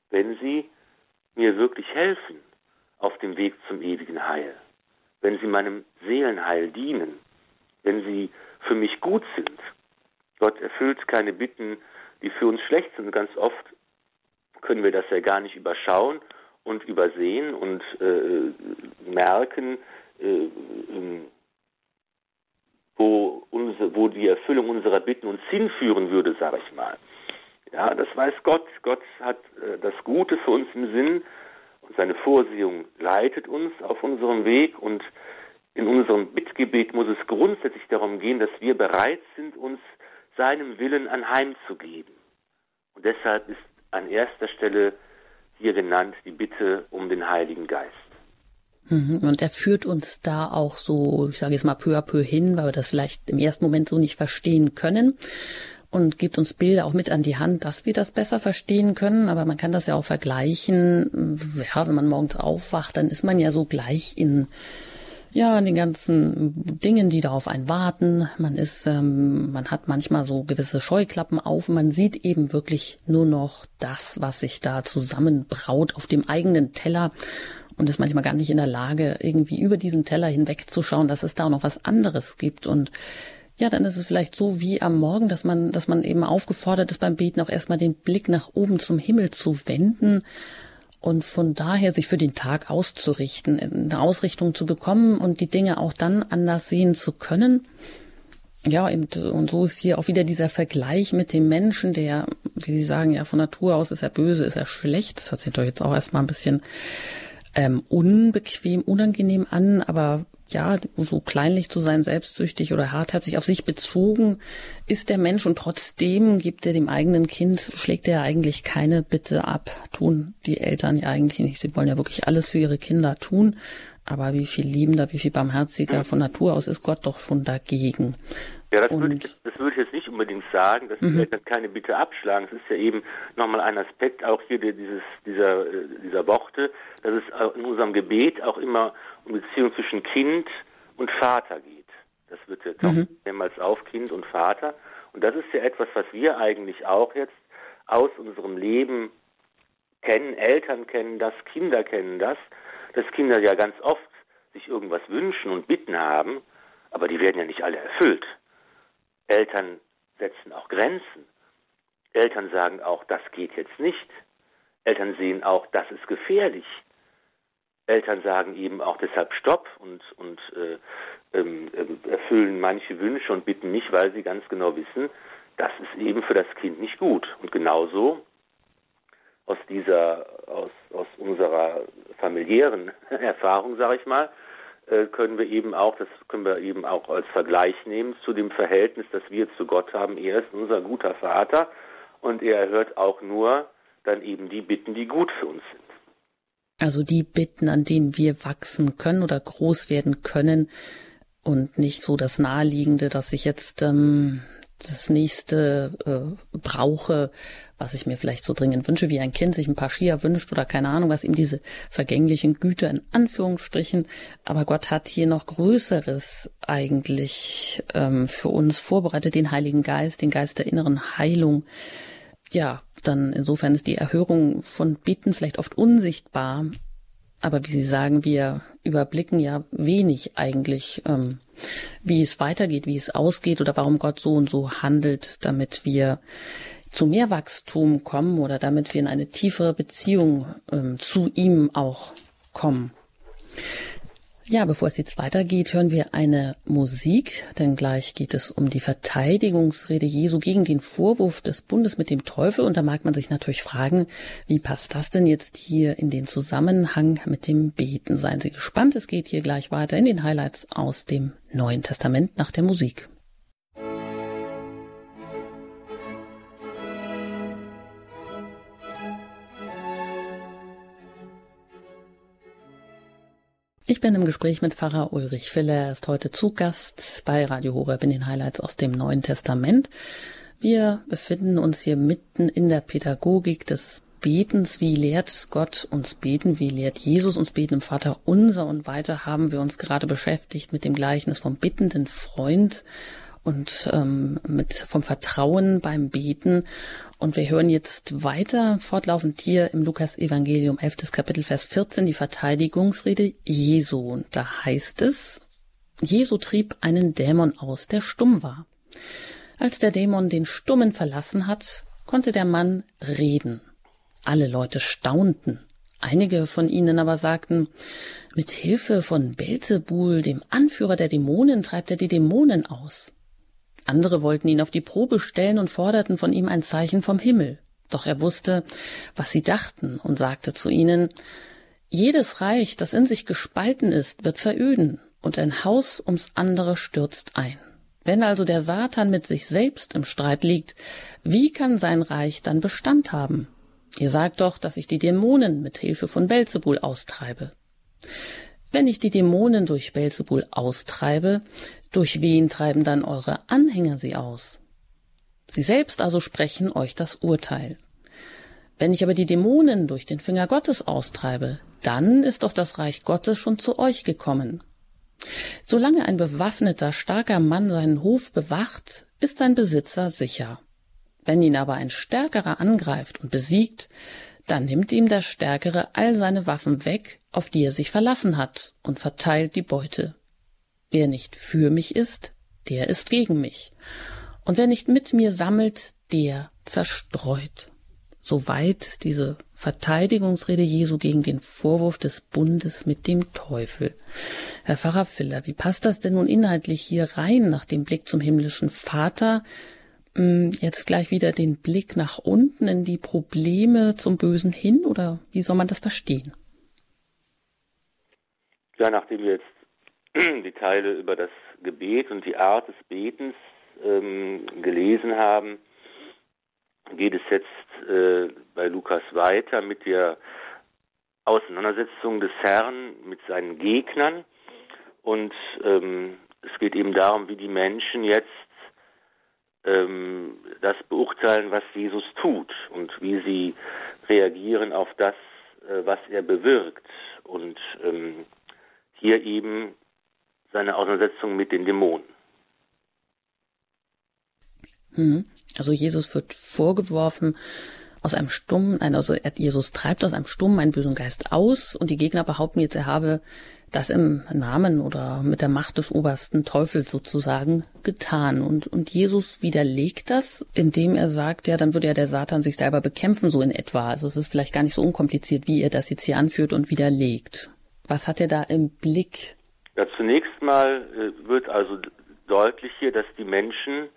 wenn sie mir wirklich helfen auf dem Weg zum ewigen Heil, wenn sie meinem Seelenheil dienen, wenn sie für mich gut sind. Gott erfüllt keine Bitten, die für uns schlecht sind. Ganz oft können wir das ja gar nicht überschauen und übersehen und äh, merken, äh, ähm, wo, unsere, wo die Erfüllung unserer Bitten uns hinführen würde, sage ich mal. Ja, das weiß Gott. Gott hat äh, das Gute für uns im Sinn und seine Vorsehung leitet uns auf unserem Weg und in unserem Bittgebet muss es grundsätzlich darum gehen, dass wir bereit sind, uns seinem Willen anheimzugeben. Und deshalb ist an erster Stelle hier genannt die Bitte um den Heiligen Geist. Mhm. Und er führt uns da auch so, ich sage jetzt mal peu à peu hin, weil wir das vielleicht im ersten Moment so nicht verstehen können und gibt uns Bilder auch mit an die Hand, dass wir das besser verstehen können. Aber man kann das ja auch vergleichen. Ja, wenn man morgens aufwacht, dann ist man ja so gleich in ja, in den ganzen Dingen, die da auf einen warten. Man ist, ähm, man hat manchmal so gewisse Scheuklappen auf. Man sieht eben wirklich nur noch das, was sich da zusammenbraut auf dem eigenen Teller und ist manchmal gar nicht in der Lage, irgendwie über diesen Teller hinwegzuschauen, dass es da auch noch was anderes gibt. Und ja, dann ist es vielleicht so wie am Morgen, dass man, dass man eben aufgefordert ist beim Beten auch erstmal den Blick nach oben zum Himmel zu wenden und von daher sich für den Tag auszurichten, eine Ausrichtung zu bekommen und die Dinge auch dann anders sehen zu können. Ja, und, und so ist hier auch wieder dieser Vergleich mit dem Menschen, der, wie Sie sagen, ja, von Natur aus ist er böse, ist er schlecht. Das hört sich doch jetzt auch erstmal ein bisschen ähm, unbequem, unangenehm an, aber ja, so kleinlich zu sein, selbstsüchtig oder hartherzig auf sich bezogen ist der Mensch und trotzdem gibt er dem eigenen Kind, schlägt er eigentlich keine Bitte ab. Tun die Eltern ja eigentlich nicht. Sie wollen ja wirklich alles für ihre Kinder tun. Aber wie viel liebender, wie viel barmherziger von Natur aus ist Gott doch schon dagegen. Ja, das würde, ich, das würde ich jetzt nicht unbedingt sagen, dass die mhm. Eltern keine Bitte abschlagen. Es ist ja eben nochmal ein Aspekt auch hier dieses, dieser, dieser Worte, dass es in unserem Gebet auch immer um Beziehung zwischen Kind und Vater geht. Das wird jetzt mhm. auch mehrmals auf Kind und Vater. Und das ist ja etwas, was wir eigentlich auch jetzt aus unserem Leben kennen. Eltern kennen das, Kinder kennen das, dass Kinder ja ganz oft sich irgendwas wünschen und bitten haben, aber die werden ja nicht alle erfüllt. Eltern setzen auch Grenzen. Eltern sagen auch, das geht jetzt nicht. Eltern sehen auch, das ist gefährlich. Eltern sagen eben auch deshalb Stopp und, und äh, ähm, äh, erfüllen manche Wünsche und bitten nicht, weil sie ganz genau wissen, das ist eben für das Kind nicht gut. Und genauso aus dieser, aus, aus unserer familiären (laughs) Erfahrung, sage ich mal, können wir eben auch, das können wir eben auch als Vergleich nehmen zu dem Verhältnis, das wir zu Gott haben. Er ist unser guter Vater und er erhört auch nur dann eben die Bitten, die gut für uns sind. Also die Bitten, an denen wir wachsen können oder groß werden können und nicht so das Naheliegende, dass ich jetzt ähm, das nächste äh, brauche, was ich mir vielleicht so dringend wünsche, wie ein Kind sich ein paar Skier wünscht oder keine Ahnung, was ihm diese vergänglichen Güter in Anführungsstrichen. Aber Gott hat hier noch Größeres eigentlich ähm, für uns vorbereitet, den Heiligen Geist, den Geist der inneren Heilung. Ja, dann insofern ist die Erhörung von Bitten vielleicht oft unsichtbar, aber wie Sie sagen, wir überblicken ja wenig eigentlich, ähm, wie es weitergeht, wie es ausgeht oder warum Gott so und so handelt, damit wir zu mehr Wachstum kommen oder damit wir in eine tiefere Beziehung ähm, zu ihm auch kommen. Ja, bevor es jetzt weitergeht, hören wir eine Musik, denn gleich geht es um die Verteidigungsrede Jesu gegen den Vorwurf des Bundes mit dem Teufel. Und da mag man sich natürlich fragen, wie passt das denn jetzt hier in den Zusammenhang mit dem Beten? Seien Sie gespannt, es geht hier gleich weiter in den Highlights aus dem Neuen Testament nach der Musik. Ich bin im Gespräch mit Pfarrer Ulrich Filler. Er ist heute Zugast bei Radio Horeb in den Highlights aus dem Neuen Testament. Wir befinden uns hier mitten in der Pädagogik des Betens. Wie lehrt Gott uns beten? Wie lehrt Jesus uns beten im Vater unser? Und weiter haben wir uns gerade beschäftigt mit dem Gleichnis vom bittenden Freund und ähm, mit vom Vertrauen beim Beten. Und wir hören jetzt weiter fortlaufend hier im Lukas Evangelium 11. Kapitel Vers 14 die Verteidigungsrede Jesu. Und da heißt es, Jesu trieb einen Dämon aus, der stumm war. Als der Dämon den Stummen verlassen hat, konnte der Mann reden. Alle Leute staunten. Einige von ihnen aber sagten, mit Hilfe von Belzebul, dem Anführer der Dämonen, treibt er die Dämonen aus. Andere wollten ihn auf die Probe stellen und forderten von ihm ein Zeichen vom Himmel. Doch er wusste, was sie dachten und sagte zu ihnen, jedes Reich, das in sich gespalten ist, wird veröden, und ein Haus ums andere stürzt ein. Wenn also der Satan mit sich selbst im Streit liegt, wie kann sein Reich dann Bestand haben? Ihr sagt doch, dass ich die Dämonen mit Hilfe von Belzebul austreibe. Wenn ich die Dämonen durch Belzebul austreibe, durch wen treiben dann eure Anhänger sie aus? Sie selbst also sprechen euch das Urteil. Wenn ich aber die Dämonen durch den Finger Gottes austreibe, dann ist doch das Reich Gottes schon zu euch gekommen. Solange ein bewaffneter, starker Mann seinen Hof bewacht, ist sein Besitzer sicher. Wenn ihn aber ein Stärkerer angreift und besiegt, dann nimmt ihm der Stärkere all seine Waffen weg, auf die er sich verlassen hat, und verteilt die Beute. Wer nicht für mich ist, der ist gegen mich. Und wer nicht mit mir sammelt, der zerstreut. Soweit diese Verteidigungsrede Jesu gegen den Vorwurf des Bundes mit dem Teufel. Herr Pfarrer Filler, wie passt das denn nun inhaltlich hier rein nach dem Blick zum himmlischen Vater? Hm, jetzt gleich wieder den Blick nach unten in die Probleme zum Bösen hin oder wie soll man das verstehen? Ja, nachdem wir jetzt (clears throat) die Teile über das Gebet und die Art des Betens ähm, gelesen haben, geht es jetzt äh, bei Lukas weiter mit der Auseinandersetzung des Herrn mit seinen Gegnern. Und ähm, es geht eben darum, wie die Menschen jetzt ähm, das beurteilen, was Jesus tut und wie sie reagieren auf das, äh, was er bewirkt. Und ähm, hier eben seine Auseinandersetzung mit den Dämonen. Hm. Also Jesus wird vorgeworfen, aus einem Stummen, also Jesus treibt aus einem Stummen einen bösen Geist aus und die Gegner behaupten jetzt, er habe das im Namen oder mit der Macht des obersten Teufels sozusagen getan. Und, und Jesus widerlegt das, indem er sagt, ja, dann würde ja der Satan sich selber bekämpfen, so in etwa. Also es ist vielleicht gar nicht so unkompliziert, wie er das jetzt hier anführt und widerlegt. Was hat er da im Blick? Ja, zunächst mal äh, wird also deutlich hier, dass die Menschen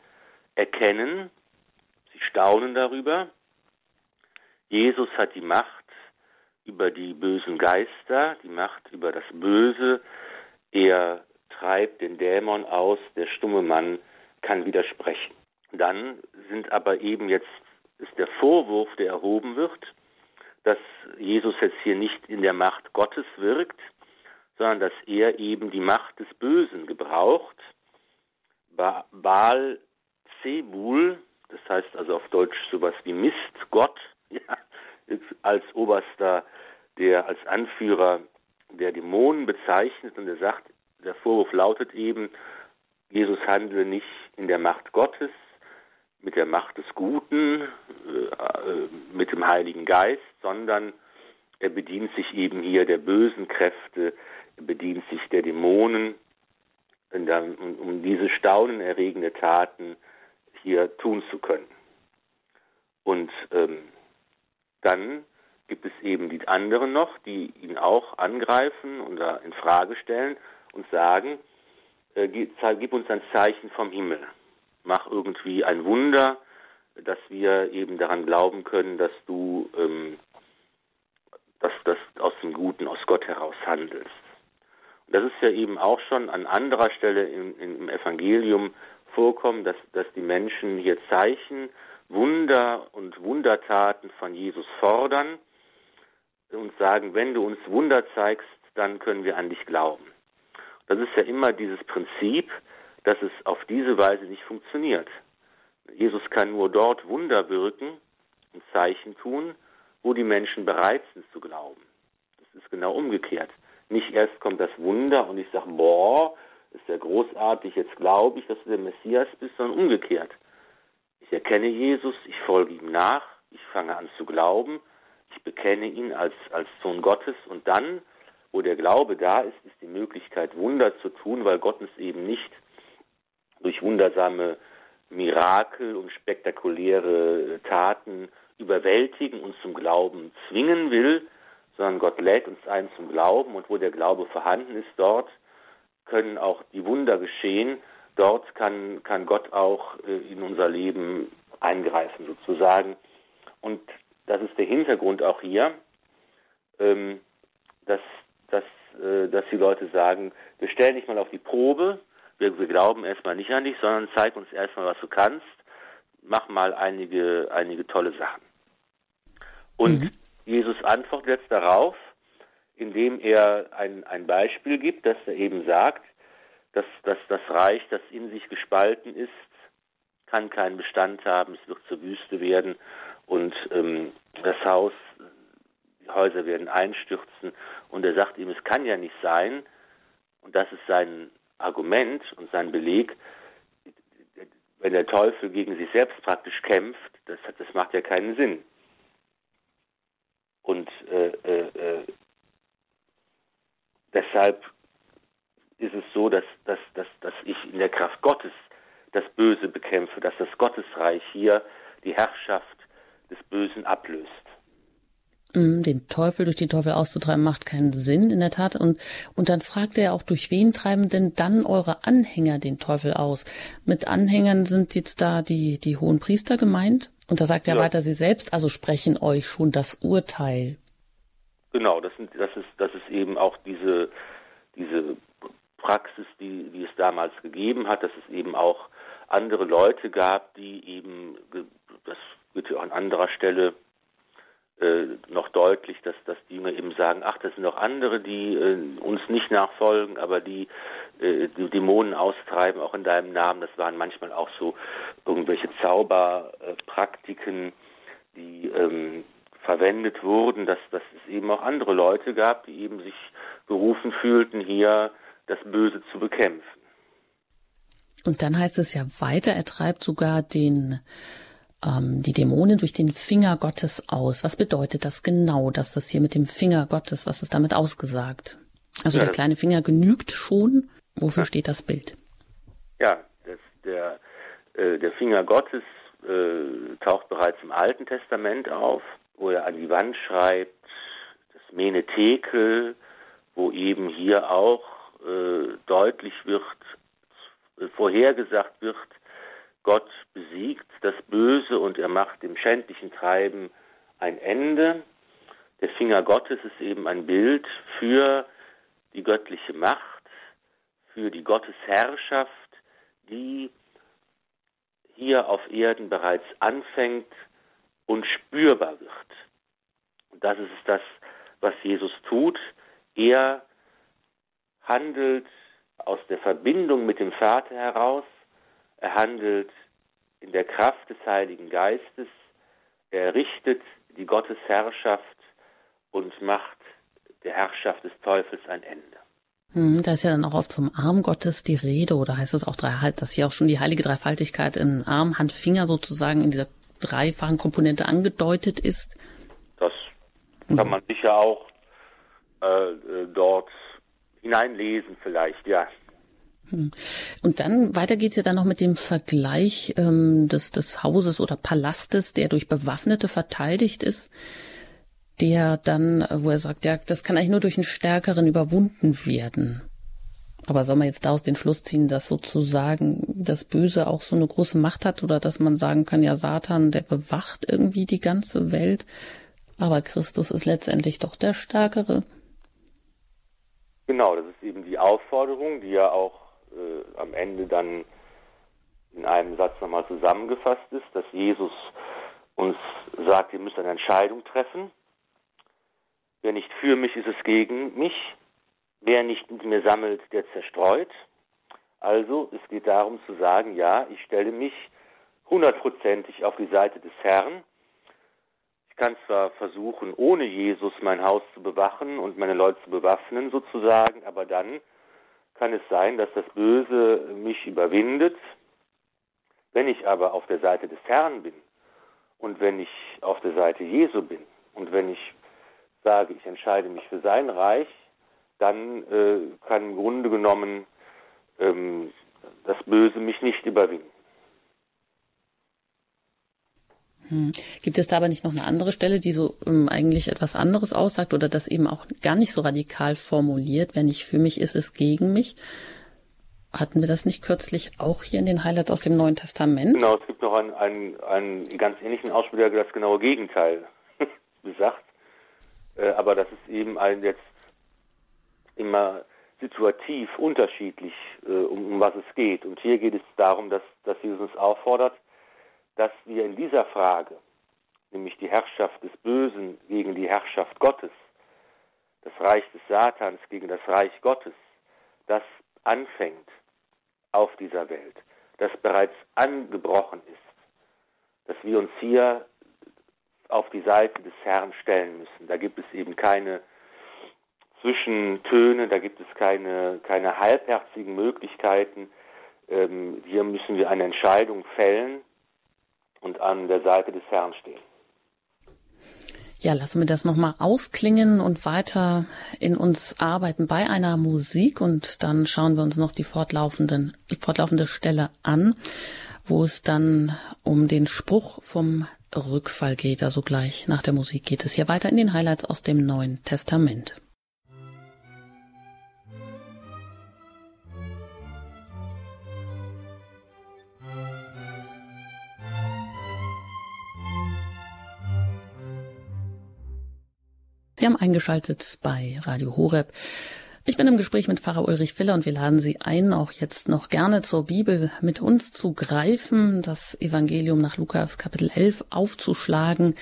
erkennen, sie staunen darüber. Jesus hat die Macht über die bösen Geister, die Macht über das Böse. Er treibt den Dämon aus, der stumme Mann kann widersprechen. Dann sind aber eben jetzt ist der Vorwurf, der erhoben wird, dass Jesus jetzt hier nicht in der Macht Gottes wirkt, sondern dass er eben die Macht des Bösen gebraucht. Baal Zebul, das heißt also auf Deutsch sowas wie Mistgott, (laughs) ja, als oberster, der als Anführer der Dämonen bezeichnet und er sagt, der Vorwurf lautet eben, Jesus handle nicht in der Macht Gottes, mit der Macht des Guten, äh, mit dem Heiligen Geist, sondern er bedient sich eben hier der bösen Kräfte, er bedient sich der Dämonen, um diese staunenerregende Taten hier tun zu können. Und ähm, dann gibt es eben die anderen noch, die ihn auch angreifen oder in Frage stellen und sagen, äh, gib uns ein Zeichen vom Himmel. Mach irgendwie ein Wunder, dass wir eben daran glauben können, dass du ähm, dass das aus dem Guten, aus Gott heraus handelst. Und das ist ja eben auch schon an anderer Stelle im, im Evangelium vorkommen, dass, dass die Menschen hier Zeichen Wunder und Wundertaten von Jesus fordern und sagen, wenn du uns Wunder zeigst, dann können wir an dich glauben. Das ist ja immer dieses Prinzip, dass es auf diese Weise nicht funktioniert. Jesus kann nur dort Wunder wirken und Zeichen tun, wo die Menschen bereit sind zu glauben. Das ist genau umgekehrt. Nicht erst kommt das Wunder und ich sage, boah, ist ja großartig, jetzt glaube ich, dass du der Messias bist, sondern umgekehrt. Ich erkenne Jesus, ich folge ihm nach, ich fange an zu glauben, ich bekenne ihn als, als Sohn Gottes und dann, wo der Glaube da ist, ist die Möglichkeit, Wunder zu tun, weil Gott uns eben nicht durch wundersame Mirakel und spektakuläre Taten überwältigen und zum Glauben zwingen will, sondern Gott lädt uns ein zum Glauben und wo der Glaube vorhanden ist, dort können auch die Wunder geschehen, dort kann, kann Gott auch äh, in unser Leben eingreifen sozusagen. Und das ist der Hintergrund auch hier, ähm, dass, dass äh, dass die Leute sagen, wir stellen dich mal auf die Probe, wir, wir glauben erstmal nicht an dich, sondern zeig uns erstmal, was du kannst, mach mal einige, einige tolle Sachen. Und mhm. Jesus antwortet jetzt darauf, indem er ein, ein Beispiel gibt, dass er eben sagt, dass, dass das Reich, das in sich gespalten ist, kann keinen Bestand haben, es wird zur Wüste werden und ähm, das Haus, die Häuser werden einstürzen. Und er sagt ihm, es kann ja nicht sein, und das ist sein Argument und sein Beleg, wenn der Teufel gegen sich selbst praktisch kämpft, das, das macht ja keinen Sinn. Und äh, äh, äh, deshalb ist es so, dass, dass, dass, dass ich in der Kraft Gottes das Böse bekämpfe, dass das Gottesreich hier die Herrschaft des Bösen ablöst. Mm, den Teufel durch den Teufel auszutreiben macht keinen Sinn, in der Tat. Und, und dann fragt er auch, durch wen treiben denn dann eure Anhänger den Teufel aus? Mit Anhängern sind jetzt da die, die hohen Priester gemeint? Und da sagt er ja. weiter, sie selbst, also sprechen euch schon das Urteil. Genau, das, sind, das, ist, das ist eben auch diese, diese Praxis, die, die es damals gegeben hat, dass es eben auch andere Leute gab, die eben, das wird ja auch an anderer Stelle äh, noch deutlich, dass, dass die mir eben sagen, ach, das sind noch andere, die äh, uns nicht nachfolgen, aber die äh, die Dämonen austreiben, auch in deinem Namen. Das waren manchmal auch so irgendwelche Zauberpraktiken, die ähm, verwendet wurden, dass, dass es eben auch andere Leute gab, die eben sich berufen fühlten, hier das Böse zu bekämpfen. Und dann heißt es ja weiter, er treibt sogar den ähm, die Dämonen durch den Finger Gottes aus. Was bedeutet das genau, dass das hier mit dem Finger Gottes, was ist damit ausgesagt? Also ja, der kleine Finger genügt schon. Wofür ja. steht das Bild? Ja, das, der, äh, der Finger Gottes äh, taucht bereits im Alten Testament auf, wo er an die Wand schreibt, das Menetekel, wo eben hier auch äh, deutlich wird, äh, vorhergesagt wird, Gott besiegt das Böse und er macht dem schändlichen Treiben ein Ende. Der Finger Gottes ist eben ein Bild für die göttliche Macht, für die Gottesherrschaft, die hier auf Erden bereits anfängt und spürbar wird. Und das ist das, was Jesus tut. Er handelt aus der Verbindung mit dem Vater heraus, er handelt in der Kraft des Heiligen Geistes, er richtet die Gottesherrschaft und macht der Herrschaft des Teufels ein Ende. Hm, da ist ja dann auch oft vom Arm Gottes die Rede, oder heißt es auch, dass hier auch schon die heilige Dreifaltigkeit in Arm, Hand, Finger sozusagen in dieser dreifachen Komponente angedeutet ist? Das kann man sicher auch äh, äh dort hineinlesen vielleicht, ja. Hm. Und dann weiter geht's ja dann noch mit dem Vergleich ähm, des, des Hauses oder Palastes, der durch Bewaffnete verteidigt ist, der dann, wo er sagt, ja, das kann eigentlich nur durch einen Stärkeren überwunden werden. Aber soll man jetzt daraus den Schluss ziehen, dass sozusagen das Böse auch so eine große Macht hat oder dass man sagen kann, ja, Satan, der bewacht irgendwie die ganze Welt, aber Christus ist letztendlich doch der Stärkere? Genau, das ist eben die Aufforderung, die ja auch äh, am Ende dann in einem Satz nochmal zusammengefasst ist, dass Jesus uns sagt, ihr müsst eine Entscheidung treffen. Wer nicht für mich, ist es gegen mich. Wer nicht mit mir sammelt, der zerstreut. Also, es geht darum zu sagen, ja, ich stelle mich hundertprozentig auf die Seite des Herrn ich kann zwar versuchen, ohne Jesus mein Haus zu bewachen und meine Leute zu bewaffnen sozusagen, aber dann kann es sein, dass das Böse mich überwindet. Wenn ich aber auf der Seite des Herrn bin und wenn ich auf der Seite Jesu bin und wenn ich sage, ich entscheide mich für sein Reich, dann äh, kann im Grunde genommen ähm, das Böse mich nicht überwinden. Hm. Gibt es da aber nicht noch eine andere Stelle, die so ähm, eigentlich etwas anderes aussagt oder das eben auch gar nicht so radikal formuliert? Wenn nicht für mich ist, es gegen mich. Hatten wir das nicht kürzlich auch hier in den Highlights aus dem Neuen Testament? Genau, es gibt noch einen, einen, einen ganz ähnlichen Ausspruch, der das genaue Gegenteil (laughs) besagt. Äh, aber das ist eben ein jetzt immer situativ unterschiedlich, äh, um, um was es geht. Und hier geht es darum, dass, dass Jesus uns auffordert, dass wir in dieser Frage, nämlich die Herrschaft des Bösen gegen die Herrschaft Gottes, das Reich des Satans gegen das Reich Gottes, das anfängt auf dieser Welt, das bereits angebrochen ist, dass wir uns hier auf die Seite des Herrn stellen müssen. Da gibt es eben keine Zwischentöne, da gibt es keine, keine halbherzigen Möglichkeiten. Ähm, hier müssen wir eine Entscheidung fällen und an der Seite des Herrn stehen. Ja, lassen wir das nochmal ausklingen und weiter in uns arbeiten bei einer Musik und dann schauen wir uns noch die fortlaufenden, fortlaufende Stelle an, wo es dann um den Spruch vom Rückfall geht. Also gleich nach der Musik geht es hier weiter in den Highlights aus dem Neuen Testament. Sie haben eingeschaltet bei Radio Horeb. Ich bin im Gespräch mit Pfarrer Ulrich Filler und wir laden Sie ein, auch jetzt noch gerne zur Bibel mit uns zu greifen, das Evangelium nach Lukas Kapitel 11 aufzuschlagen.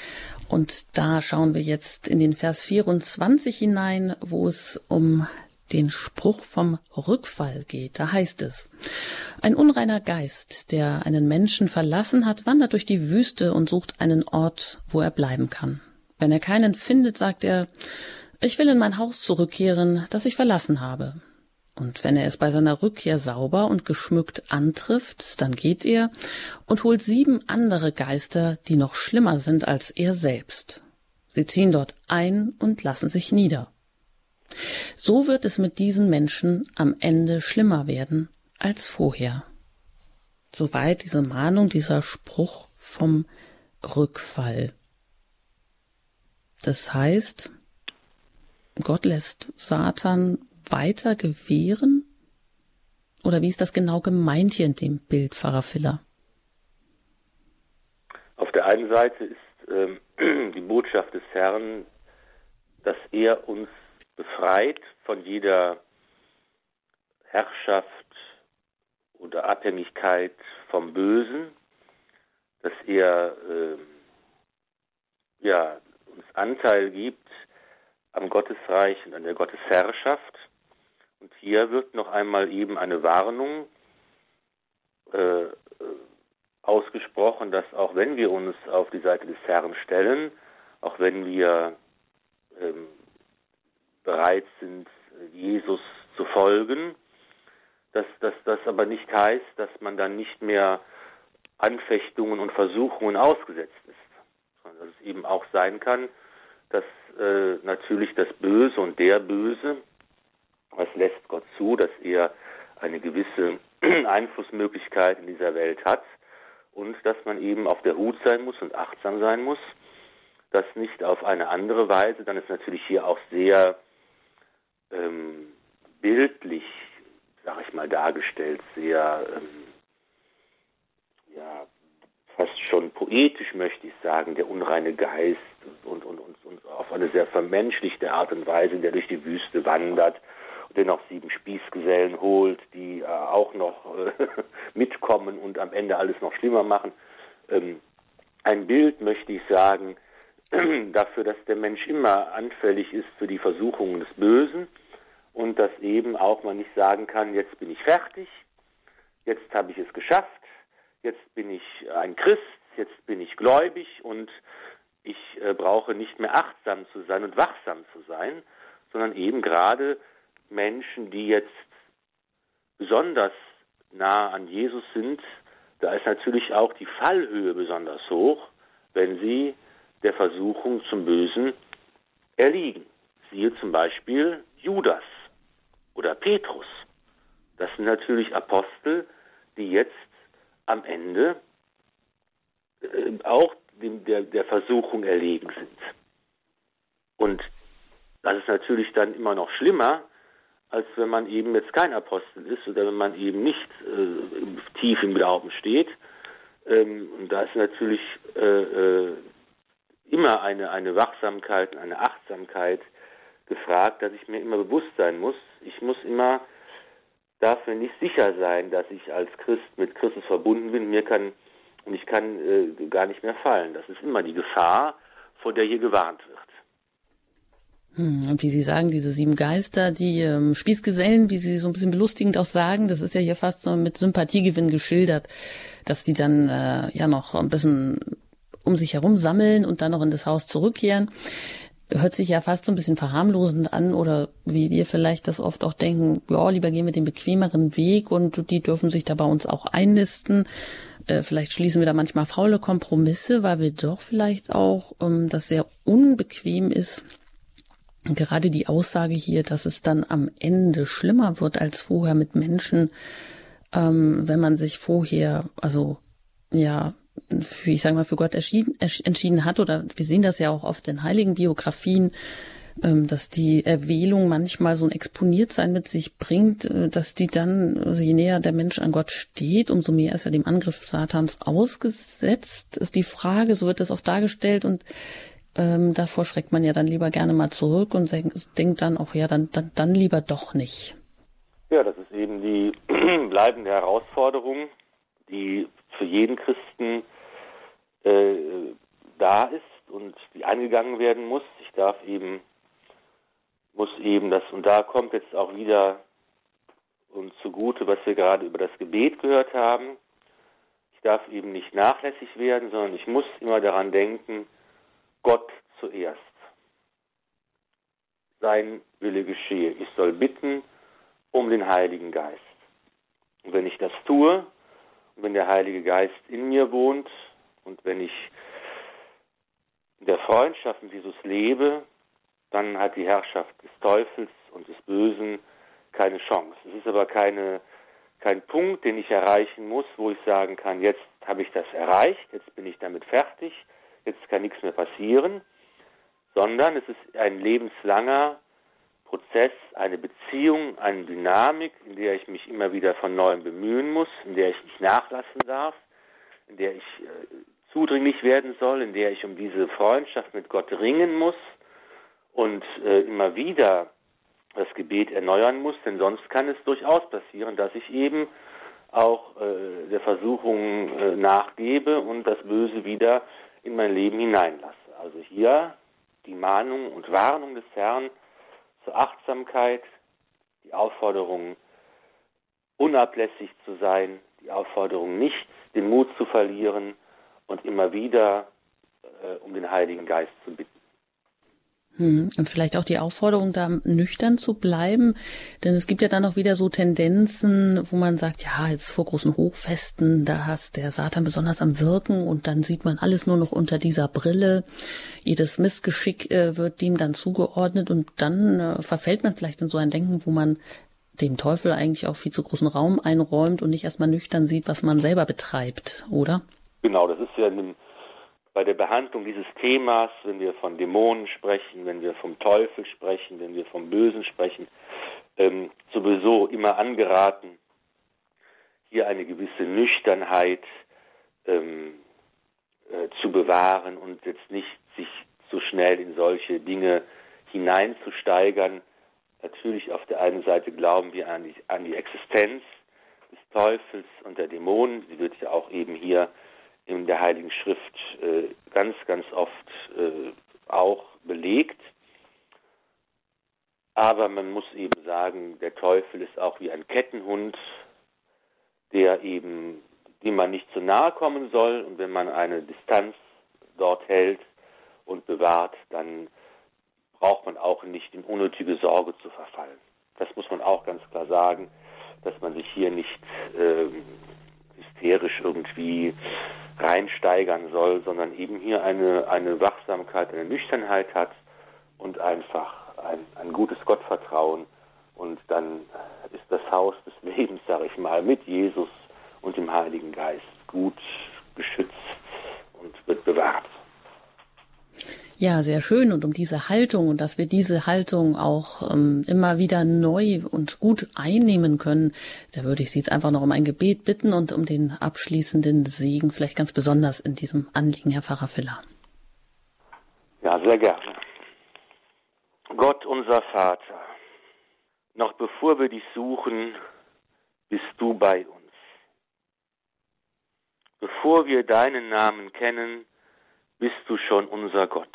Und da schauen wir jetzt in den Vers 24 hinein, wo es um den Spruch vom Rückfall geht. Da heißt es, ein unreiner Geist, der einen Menschen verlassen hat, wandert durch die Wüste und sucht einen Ort, wo er bleiben kann. Wenn er keinen findet, sagt er, ich will in mein Haus zurückkehren, das ich verlassen habe. Und wenn er es bei seiner Rückkehr sauber und geschmückt antrifft, dann geht er und holt sieben andere Geister, die noch schlimmer sind als er selbst. Sie ziehen dort ein und lassen sich nieder. So wird es mit diesen Menschen am Ende schlimmer werden als vorher. Soweit diese Mahnung, dieser Spruch vom Rückfall. Das heißt, Gott lässt Satan weiter gewähren? Oder wie ist das genau gemeint hier in dem Bild, Pfarrer Filler? Auf der einen Seite ist ähm, (clears throat) die Botschaft des Herrn, dass er uns befreit von jeder Herrschaft oder Abhängigkeit vom Bösen, dass er äh, ja, uns Anteil gibt am Gottesreich und an der Gottesherrschaft. Und hier wird noch einmal eben eine Warnung äh, ausgesprochen, dass auch wenn wir uns auf die Seite des Herrn stellen, auch wenn wir ähm, bereit sind, Jesus zu folgen, dass, dass das aber nicht heißt, dass man dann nicht mehr Anfechtungen und Versuchungen ausgesetzt ist dass es eben auch sein kann, dass äh, natürlich das Böse und der Böse, was lässt Gott zu, dass er eine gewisse (clears throat) Einflussmöglichkeit in dieser Welt hat und dass man eben auf der Hut sein muss und achtsam sein muss, das nicht auf eine andere Weise, dann ist natürlich hier auch sehr ähm, bildlich, sag ich mal, dargestellt, sehr ähm, ja, fast schon poetisch, möchte ich sagen, der unreine Geist und, und, und, und auf eine sehr vermenschlichte Art und Weise, der durch die Wüste wandert und dennoch sieben Spießgesellen holt, die äh, auch noch äh, (laughs) mitkommen und am Ende alles noch schlimmer machen. Ähm, ein Bild, möchte ich sagen, (clears throat) dafür, dass der Mensch immer anfällig ist für die Versuchungen des Bösen und dass eben auch man nicht sagen kann, jetzt bin ich fertig, jetzt habe ich es geschafft, jetzt bin ich ein Christ, jetzt bin ich gläubig und ich äh, brauche nicht mehr achtsam zu sein und wachsam zu sein, sondern eben gerade Menschen, die jetzt besonders nah an Jesus sind, da ist natürlich auch die Fallhöhe besonders hoch, wenn sie der Versuchung zum Bösen erliegen. Siehe zum Beispiel Judas oder Petrus. Das sind natürlich Apostel, die jetzt am Ende äh, auch dem, der, der Versuchung erlegen sind. Und das ist natürlich dann immer noch schlimmer, als wenn man eben jetzt kein Apostel ist oder wenn man eben nicht äh, tief im Glauben steht. Ähm, und da ist natürlich äh, äh, immer eine, eine Wachsamkeit, eine Achtsamkeit gefragt, dass ich mir immer bewusst sein muss, ich muss immer, darf mir nicht sicher sein, dass ich als Christ mit Christus verbunden bin, mir kann, und ich kann äh, gar nicht mehr fallen. Das ist immer die Gefahr, vor der hier gewarnt wird. Hm, und wie Sie sagen, diese sieben Geister, die ähm, Spießgesellen, wie Sie so ein bisschen belustigend auch sagen, das ist ja hier fast so mit Sympathiegewinn geschildert, dass die dann äh, ja noch ein bisschen um sich herum sammeln und dann noch in das Haus zurückkehren. Hört sich ja fast so ein bisschen verharmlosend an oder wie wir vielleicht das oft auch denken, ja, lieber gehen wir den bequemeren Weg und die dürfen sich da bei uns auch einnisten. Äh, vielleicht schließen wir da manchmal faule Kompromisse, weil wir doch vielleicht auch ähm, das sehr unbequem ist, gerade die Aussage hier, dass es dann am Ende schlimmer wird als vorher mit Menschen, ähm, wenn man sich vorher, also ja, für, ich sage mal, für Gott entschieden, entschieden hat, oder wir sehen das ja auch oft in heiligen Biografien, ähm, dass die Erwählung manchmal so ein Exponiertsein mit sich bringt, äh, dass die dann, also je näher der Mensch an Gott steht, umso mehr ist er dem Angriff Satans ausgesetzt, ist die Frage, so wird das oft dargestellt. Und ähm, davor schreckt man ja dann lieber gerne mal zurück und denkt dann auch, ja, dann, dann, dann lieber doch nicht. Ja, das ist eben die (clears throat) bleibende Herausforderung, die für jeden Christen äh, da ist und die angegangen werden muss. Ich darf eben, muss eben das, und da kommt jetzt auch wieder uns zugute, was wir gerade über das Gebet gehört haben. Ich darf eben nicht nachlässig werden, sondern ich muss immer daran denken, Gott zuerst. Sein Wille geschehe. Ich soll bitten um den Heiligen Geist. Und wenn ich das tue, wenn der Heilige Geist in mir wohnt und wenn ich in der Freundschaft mit Jesus lebe, dann hat die Herrschaft des Teufels und des Bösen keine Chance. Es ist aber keine, kein Punkt, den ich erreichen muss, wo ich sagen kann, jetzt habe ich das erreicht, jetzt bin ich damit fertig, jetzt kann nichts mehr passieren, sondern es ist ein lebenslanger Prozess, eine Beziehung, eine Dynamik, in der ich mich immer wieder von neuem bemühen muss, in der ich nicht nachlassen darf, in der ich äh, zudringlich werden soll, in der ich um diese Freundschaft mit Gott ringen muss und äh, immer wieder das Gebet erneuern muss, denn sonst kann es durchaus passieren, dass ich eben auch äh, der Versuchung äh, nachgebe und das Böse wieder in mein Leben hineinlasse. Also hier die Mahnung und Warnung des Herrn zur Achtsamkeit, die Aufforderung, unablässig zu sein, die Aufforderung, nicht den Mut zu verlieren und immer wieder äh, um den Heiligen Geist zu bitten. Hm, und vielleicht auch die Aufforderung, da nüchtern zu bleiben, denn es gibt ja dann auch wieder so Tendenzen, wo man sagt, ja, jetzt vor großen Hochfesten, da hast der Satan besonders am Wirken und dann sieht man alles nur noch unter dieser Brille. Jedes Missgeschick äh, wird dem dann zugeordnet und dann äh, verfällt man vielleicht in so ein Denken, wo man dem Teufel eigentlich auch viel zu großen Raum einräumt und nicht erstmal nüchtern sieht, was man selber betreibt, oder? Genau, das ist ja in dem bei der Behandlung dieses Themas, wenn wir von Dämonen sprechen, wenn wir vom Teufel sprechen, wenn wir vom Bösen sprechen, ähm, sowieso immer angeraten, hier eine gewisse Nüchternheit ähm, äh, zu bewahren und jetzt nicht sich zu schnell in solche Dinge hineinzusteigern. Natürlich auf der einen Seite glauben wir an die, an die Existenz des Teufels und der Dämonen. Sie wird ja auch eben hier in der Heiligen Schrift äh, ganz, ganz oft äh, auch belegt. Aber man muss eben sagen, der Teufel ist auch wie ein Kettenhund, der eben, dem man nicht zu nahe kommen soll. Und wenn man eine Distanz dort hält und bewahrt, dann braucht man auch nicht in unnötige Sorge zu verfallen. Das muss man auch ganz klar sagen, dass man sich hier nicht äh, hysterisch irgendwie reinsteigern soll, sondern eben hier eine, eine Wachsamkeit, eine Nüchternheit hat und einfach ein, ein gutes Gottvertrauen. Und dann ist das Haus des Lebens, sage ich mal, mit Jesus und dem Heiligen Geist gut geschützt und wird bewahrt. Ja, sehr schön. Und um diese Haltung und dass wir diese Haltung auch ähm, immer wieder neu und gut einnehmen können, da würde ich Sie jetzt einfach noch um ein Gebet bitten und um den abschließenden Segen, vielleicht ganz besonders in diesem Anliegen, Herr Pfarrer Filler. Ja, sehr gerne. Gott unser Vater, noch bevor wir dich suchen, bist du bei uns. Bevor wir deinen Namen kennen, bist du schon unser Gott.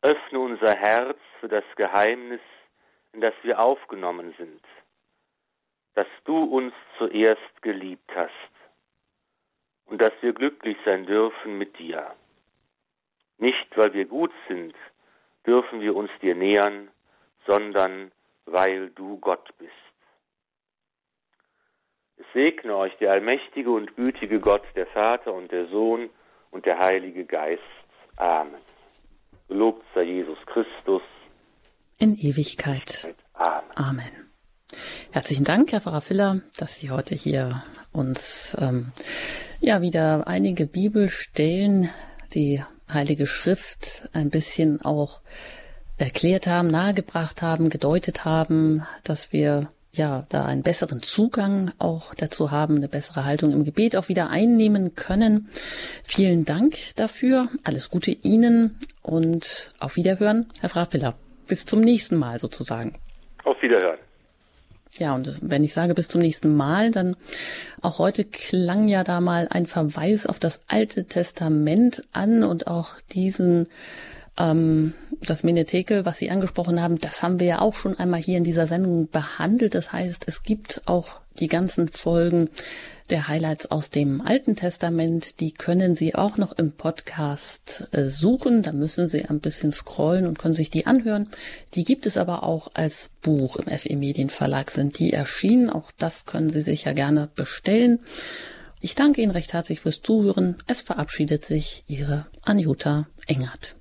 Öffne unser Herz für das Geheimnis, in das wir aufgenommen sind, dass du uns zuerst geliebt hast und dass wir glücklich sein dürfen mit dir. Nicht, weil wir gut sind, dürfen wir uns dir nähern, sondern weil du Gott bist. Segne euch der allmächtige und gütige Gott, der Vater und der Sohn und der Heilige Geist. Amen. Gelobt sei Jesus Christus. In Ewigkeit. Amen. Amen. Herzlichen Dank, Herr Pfarrer Filler, dass Sie heute hier uns ähm, ja wieder einige Bibelstellen, die Heilige Schrift ein bisschen auch erklärt haben, nahegebracht haben, gedeutet haben, dass wir ja da einen besseren Zugang auch dazu haben, eine bessere Haltung im Gebet auch wieder einnehmen können. Vielen Dank dafür. Alles Gute Ihnen und auf Wiederhören, Herr Frafiller. Bis zum nächsten Mal sozusagen. Auf Wiederhören. Ja, und wenn ich sage bis zum nächsten Mal, dann auch heute klang ja da mal ein Verweis auf das Alte Testament an und auch diesen ähm, das Menetekel, was Sie angesprochen haben, das haben wir ja auch schon einmal hier in dieser Sendung behandelt. Das heißt, es gibt auch die ganzen Folgen der Highlights aus dem Alten Testament. Die können Sie auch noch im Podcast äh, suchen. Da müssen Sie ein bisschen scrollen und können sich die anhören. Die gibt es aber auch als Buch im FE Medienverlag sind die erschienen. Auch das können Sie sich ja gerne bestellen. Ich danke Ihnen recht herzlich fürs Zuhören. Es verabschiedet sich Ihre Anjuta Engert.